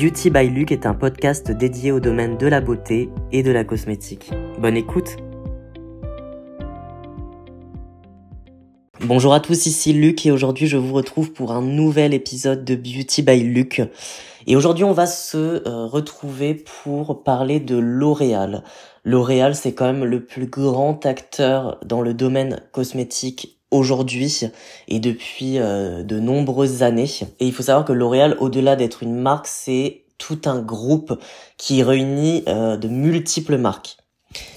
Beauty by Luc est un podcast dédié au domaine de la beauté et de la cosmétique. Bonne écoute Bonjour à tous, ici Luc et aujourd'hui je vous retrouve pour un nouvel épisode de Beauty by Luc. Et aujourd'hui on va se euh, retrouver pour parler de L'Oréal. L'Oréal c'est quand même le plus grand acteur dans le domaine cosmétique aujourd'hui et depuis euh, de nombreuses années. Et il faut savoir que L'Oréal, au-delà d'être une marque, c'est tout un groupe qui réunit euh, de multiples marques.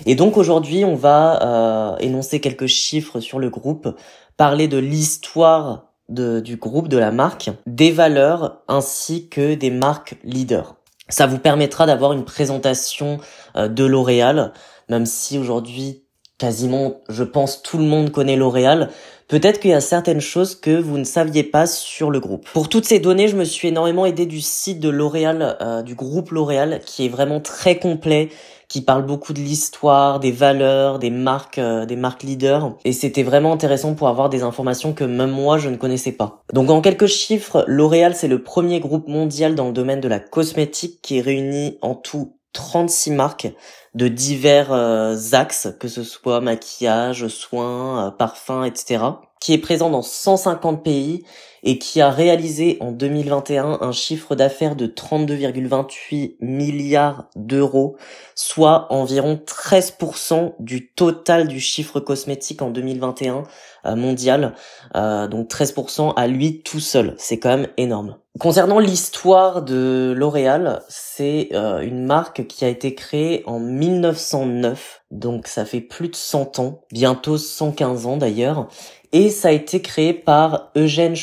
Et donc aujourd'hui, on va euh, énoncer quelques chiffres sur le groupe, parler de l'histoire du groupe, de la marque, des valeurs ainsi que des marques leaders. Ça vous permettra d'avoir une présentation de L'Oréal, même si aujourd'hui quasiment, je pense, tout le monde connaît L'Oréal. Peut-être qu'il y a certaines choses que vous ne saviez pas sur le groupe. Pour toutes ces données, je me suis énormément aidé du site de L'Oréal, euh, du groupe L'Oréal, qui est vraiment très complet, qui parle beaucoup de l'histoire, des valeurs, des marques, euh, des marques leaders. Et c'était vraiment intéressant pour avoir des informations que même moi je ne connaissais pas. Donc en quelques chiffres, L'Oréal c'est le premier groupe mondial dans le domaine de la cosmétique qui réunit en tout 36 marques de divers euh, axes, que ce soit maquillage, soins, euh, parfums, etc., qui est présent dans 150 pays et qui a réalisé en 2021 un chiffre d'affaires de 32,28 milliards d'euros, soit environ 13% du total du chiffre cosmétique en 2021 euh, mondial. Euh, donc 13% à lui tout seul, c'est quand même énorme. Concernant l'histoire de L'Oréal, c'est euh, une marque qui a été créée en 1909, donc ça fait plus de 100 ans, bientôt 115 ans d'ailleurs, et ça a été créé par Eugène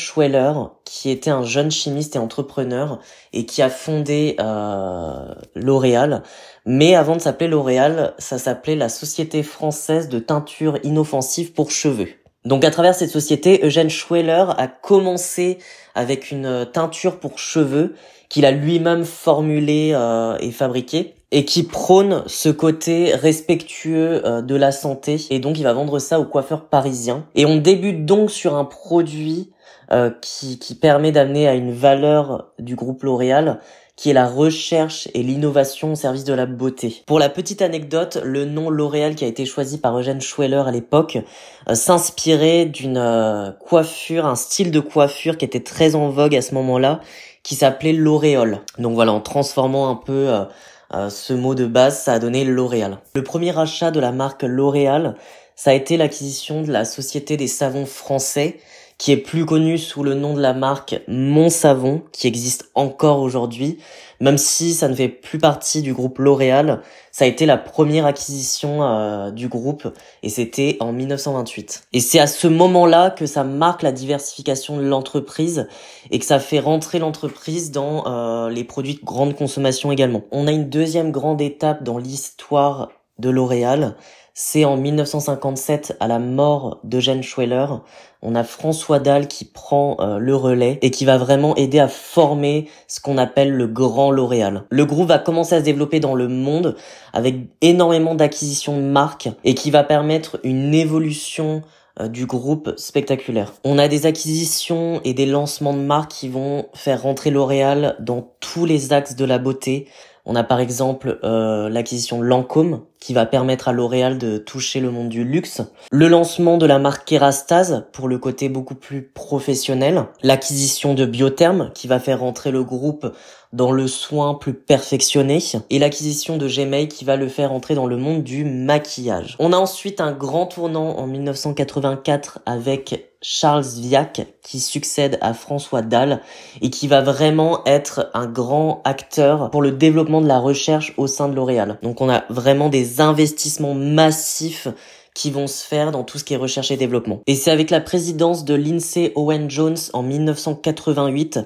Qui était un jeune chimiste et entrepreneur et qui a fondé euh, L'Oréal. Mais avant de s'appeler L'Oréal, ça s'appelait la Société française de teinture inoffensive pour cheveux. Donc à travers cette société, Eugène Schweller a commencé avec une teinture pour cheveux qu'il a lui-même formulée euh, et fabriquée et qui prône ce côté respectueux euh, de la santé et donc il va vendre ça aux coiffeurs parisiens et on débute donc sur un produit euh, qui, qui permet d'amener à une valeur du groupe L'Oréal qui est la recherche et l'innovation au service de la beauté. Pour la petite anecdote, le nom L'Oréal qui a été choisi par Eugène Schweller à l'époque euh, s'inspirait d'une coiffure, un style de coiffure qui était très en vogue à ce moment-là, qui s'appelait l'auréole. Donc voilà, en transformant un peu euh, ce mot de base, ça a donné L'Oréal. Le premier achat de la marque L'Oréal, ça a été l'acquisition de la Société des savons français, qui est plus connue sous le nom de la marque Mon Savon, qui existe encore aujourd'hui. Même si ça ne fait plus partie du groupe L'Oréal, ça a été la première acquisition euh, du groupe et c'était en 1928. Et c'est à ce moment-là que ça marque la diversification de l'entreprise et que ça fait rentrer l'entreprise dans euh, les produits de grande consommation également. On a une deuxième grande étape dans l'histoire de L'Oréal, c'est en 1957, à la mort d'Eugène Schweller, on a François Dalle qui prend euh, le relais et qui va vraiment aider à former ce qu'on appelle le grand L'Oréal. Le groupe va commencer à se développer dans le monde avec énormément d'acquisitions de marques et qui va permettre une évolution euh, du groupe spectaculaire. On a des acquisitions et des lancements de marques qui vont faire rentrer L'Oréal dans tous les axes de la beauté, on a par exemple euh, l'acquisition Lancôme qui va permettre à L'Oréal de toucher le monde du luxe, le lancement de la marque Kerastase pour le côté beaucoup plus professionnel, l'acquisition de Biotherm qui va faire rentrer le groupe dans le soin plus perfectionné et l'acquisition de Gmail qui va le faire entrer dans le monde du maquillage. On a ensuite un grand tournant en 1984 avec Charles Viac qui succède à François Dalle et qui va vraiment être un grand acteur pour le développement de la recherche au sein de L'Oréal. Donc on a vraiment des investissements massifs qui vont se faire dans tout ce qui est recherche et développement. Et c'est avec la présidence de Lindsay Owen Jones en 1988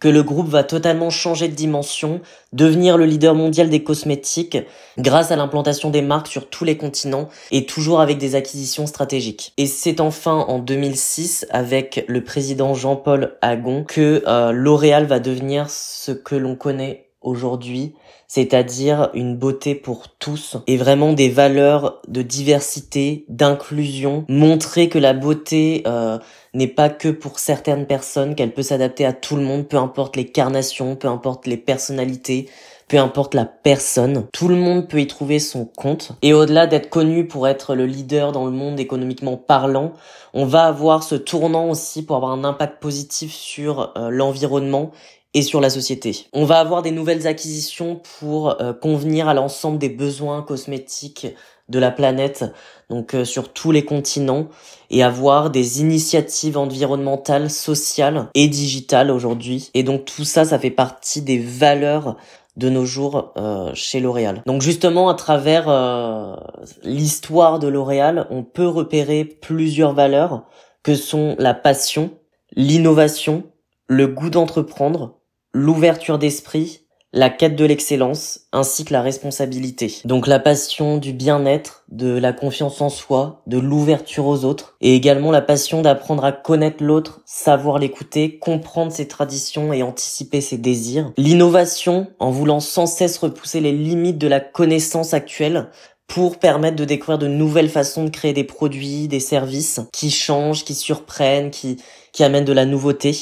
que le groupe va totalement changer de dimension, devenir le leader mondial des cosmétiques grâce à l'implantation des marques sur tous les continents et toujours avec des acquisitions stratégiques. Et c'est enfin en 2006 avec le président Jean-Paul Agon que euh, L'Oréal va devenir ce que l'on connaît aujourd'hui, c'est-à-dire une beauté pour tous et vraiment des valeurs de diversité, d'inclusion, montrer que la beauté euh, n'est pas que pour certaines personnes, qu'elle peut s'adapter à tout le monde, peu importe les carnations, peu importe les personnalités, peu importe la personne, tout le monde peut y trouver son compte. Et au-delà d'être connu pour être le leader dans le monde économiquement parlant, on va avoir ce tournant aussi pour avoir un impact positif sur euh, l'environnement et sur la société. On va avoir des nouvelles acquisitions pour euh, convenir à l'ensemble des besoins cosmétiques de la planète, donc euh, sur tous les continents, et avoir des initiatives environnementales, sociales et digitales aujourd'hui. Et donc tout ça, ça fait partie des valeurs de nos jours euh, chez L'Oréal. Donc justement, à travers euh, l'histoire de L'Oréal, on peut repérer plusieurs valeurs que sont la passion, l'innovation, le goût d'entreprendre, l'ouverture d'esprit, la quête de l'excellence ainsi que la responsabilité. Donc la passion du bien-être, de la confiance en soi, de l'ouverture aux autres et également la passion d'apprendre à connaître l'autre, savoir l'écouter, comprendre ses traditions et anticiper ses désirs. L'innovation en voulant sans cesse repousser les limites de la connaissance actuelle pour permettre de découvrir de nouvelles façons de créer des produits, des services qui changent, qui surprennent, qui, qui amènent de la nouveauté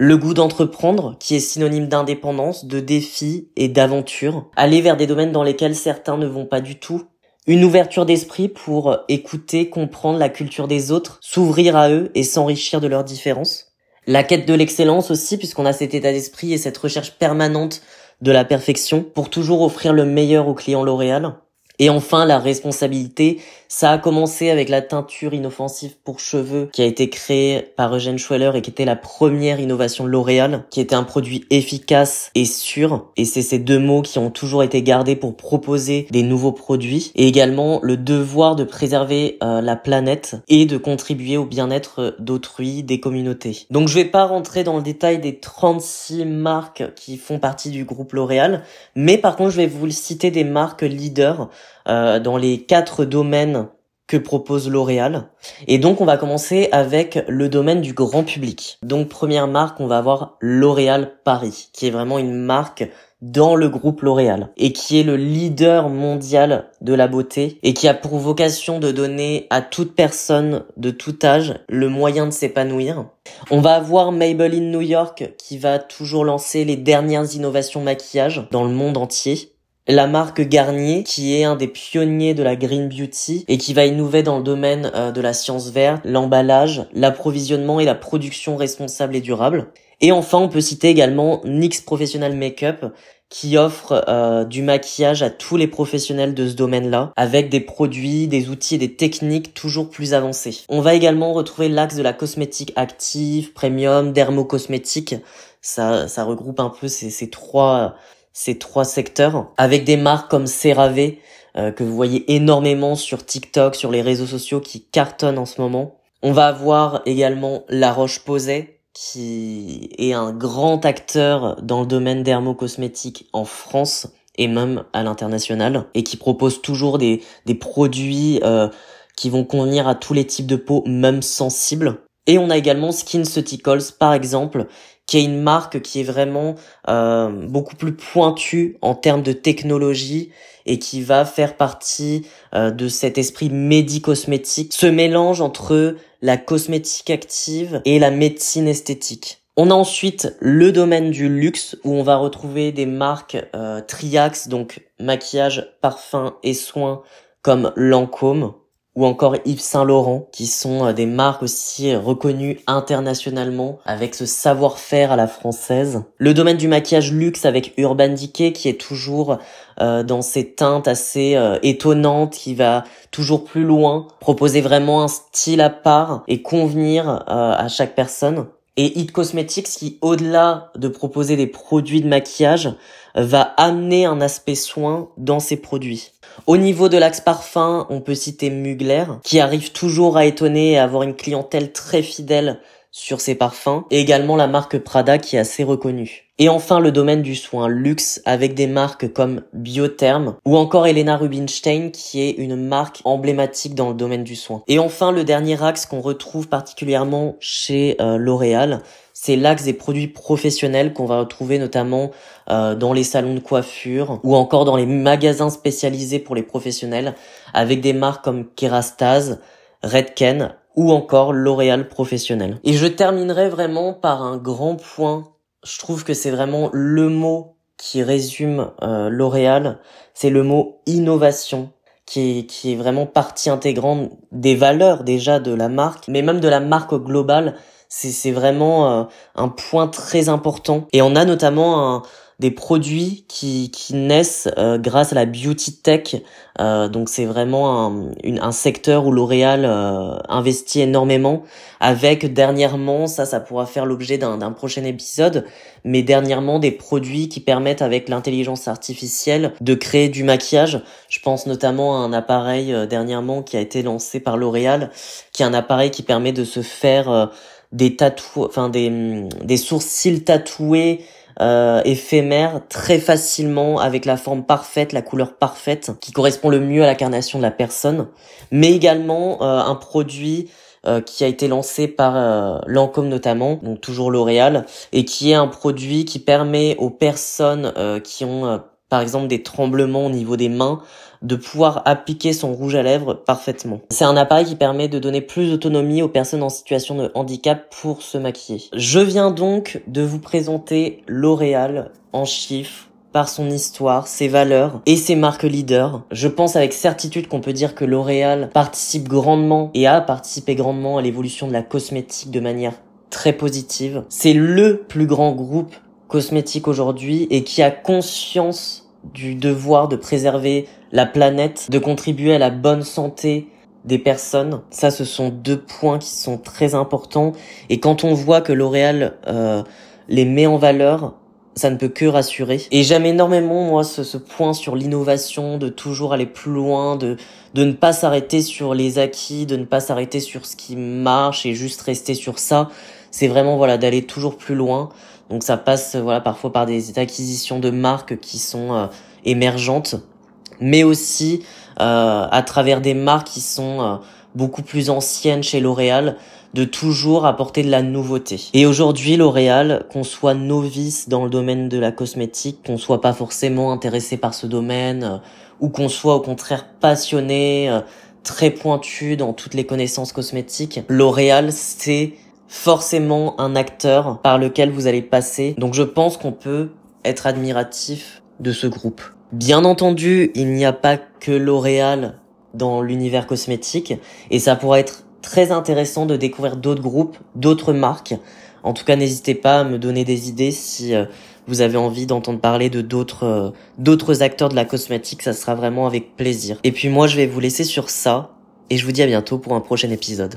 le goût d'entreprendre, qui est synonyme d'indépendance, de défi et d'aventure, aller vers des domaines dans lesquels certains ne vont pas du tout, une ouverture d'esprit pour écouter, comprendre la culture des autres, s'ouvrir à eux et s'enrichir de leurs différences. La quête de l'excellence aussi, puisqu'on a cet état d'esprit et cette recherche permanente de la perfection pour toujours offrir le meilleur aux clients L'Oréal. Et enfin, la responsabilité, ça a commencé avec la teinture inoffensive pour cheveux qui a été créée par Eugène Schweller et qui était la première innovation L'Oréal, qui était un produit efficace et sûr. Et c'est ces deux mots qui ont toujours été gardés pour proposer des nouveaux produits. Et également le devoir de préserver euh, la planète et de contribuer au bien-être d'autrui, des communautés. Donc je vais pas rentrer dans le détail des 36 marques qui font partie du groupe L'Oréal, mais par contre je vais vous citer des marques leaders euh, dans les quatre domaines que propose L'Oréal. Et donc on va commencer avec le domaine du grand public. Donc première marque, on va avoir L'Oréal Paris, qui est vraiment une marque dans le groupe L'Oréal et qui est le leader mondial de la beauté et qui a pour vocation de donner à toute personne de tout âge le moyen de s'épanouir. On va avoir Maybelline New York qui va toujours lancer les dernières innovations maquillage dans le monde entier la marque Garnier, qui est un des pionniers de la green beauty et qui va innover dans le domaine euh, de la science verte, l'emballage, l'approvisionnement et la production responsable et durable. Et enfin, on peut citer également NYX Professional Makeup, qui offre euh, du maquillage à tous les professionnels de ce domaine-là, avec des produits, des outils et des techniques toujours plus avancés. On va également retrouver l'axe de la cosmétique active, premium, dermocosmétique. Ça, ça regroupe un peu ces, ces trois ces trois secteurs avec des marques comme CeraVe euh, que vous voyez énormément sur TikTok, sur les réseaux sociaux qui cartonnent en ce moment. On va avoir également La Roche-Posay qui est un grand acteur dans le domaine dermocosmétique en France et même à l'international et qui propose toujours des, des produits euh, qui vont convenir à tous les types de peau, même sensibles. Et on a également SkinCeuticals par exemple qui est une marque qui est vraiment euh, beaucoup plus pointue en termes de technologie et qui va faire partie euh, de cet esprit médicosmétique, ce mélange entre la cosmétique active et la médecine esthétique. On a ensuite le domaine du luxe où on va retrouver des marques euh, Triax, donc maquillage, parfum et soins comme Lancôme, ou encore Yves Saint Laurent, qui sont euh, des marques aussi reconnues internationalement avec ce savoir-faire à la française. Le domaine du maquillage luxe avec Urban Decay qui est toujours euh, dans ses teintes assez euh, étonnantes, qui va toujours plus loin, proposer vraiment un style à part et convenir à chaque personne. Et It Cosmetics qui, au-delà de proposer des produits de maquillage, va amener un aspect soin dans ses produits. Au niveau de l'axe parfum, on peut citer Mugler, qui arrive toujours à étonner et à avoir une clientèle très fidèle sur ses parfums et également la marque Prada qui est assez reconnue. Et enfin le domaine du soin luxe avec des marques comme Biotherm ou encore Elena Rubinstein qui est une marque emblématique dans le domaine du soin. Et enfin le dernier axe qu'on retrouve particulièrement chez euh, L'Oréal, c'est l'axe des produits professionnels qu'on va retrouver notamment euh, dans les salons de coiffure ou encore dans les magasins spécialisés pour les professionnels avec des marques comme Kerastase, Redken ou encore L'Oréal professionnel. Et je terminerai vraiment par un grand point. Je trouve que c'est vraiment le mot qui résume euh, L'Oréal, c'est le mot innovation. Qui est, qui est vraiment partie intégrante des valeurs déjà de la marque, mais même de la marque globale. C'est vraiment euh, un point très important. Et on a notamment un, des produits qui, qui naissent euh, grâce à la beauty tech. Euh, donc c'est vraiment un, un secteur où L'Oréal euh, investit énormément. Avec dernièrement, ça, ça pourra faire l'objet d'un prochain épisode, mais dernièrement des produits qui permettent avec l'intelligence artificielle de créer du maquillage. Je pense notamment à un appareil dernièrement qui a été lancé par L'Oréal, qui est un appareil qui permet de se faire des tatouages, enfin des, des sourcils tatoués euh, éphémère très facilement avec la forme parfaite, la couleur parfaite qui correspond le mieux à l'incarnation de la personne, mais également euh, un produit euh, qui a été lancé par euh, Lancôme notamment, donc toujours L'Oréal, et qui est un produit qui permet aux personnes euh, qui ont par exemple des tremblements au niveau des mains, de pouvoir appliquer son rouge à lèvres parfaitement. C'est un appareil qui permet de donner plus d'autonomie aux personnes en situation de handicap pour se maquiller. Je viens donc de vous présenter L'Oréal en chiffres par son histoire, ses valeurs et ses marques leaders. Je pense avec certitude qu'on peut dire que L'Oréal participe grandement et a participé grandement à l'évolution de la cosmétique de manière très positive. C'est le plus grand groupe cosmétique aujourd'hui et qui a conscience du devoir de préserver la planète, de contribuer à la bonne santé des personnes. Ça, ce sont deux points qui sont très importants. Et quand on voit que L'Oréal euh, les met en valeur, ça ne peut que rassurer. Et j'aime énormément, moi, ce, ce point sur l'innovation, de toujours aller plus loin, de, de ne pas s'arrêter sur les acquis, de ne pas s'arrêter sur ce qui marche et juste rester sur ça. C'est vraiment, voilà, d'aller toujours plus loin. Donc ça passe voilà parfois par des acquisitions de marques qui sont euh, émergentes, mais aussi euh, à travers des marques qui sont euh, beaucoup plus anciennes chez L'Oréal, de toujours apporter de la nouveauté. Et aujourd'hui, L'Oréal, qu'on soit novice dans le domaine de la cosmétique, qu'on soit pas forcément intéressé par ce domaine, ou qu'on soit au contraire passionné, très pointu dans toutes les connaissances cosmétiques, L'Oréal, c'est forcément un acteur par lequel vous allez passer. Donc je pense qu'on peut être admiratif de ce groupe. Bien entendu, il n'y a pas que L'Oréal dans l'univers cosmétique et ça pourrait être très intéressant de découvrir d'autres groupes, d'autres marques. En tout cas, n'hésitez pas à me donner des idées si euh, vous avez envie d'entendre parler de d'autres euh, d'autres acteurs de la cosmétique, ça sera vraiment avec plaisir. Et puis moi, je vais vous laisser sur ça et je vous dis à bientôt pour un prochain épisode.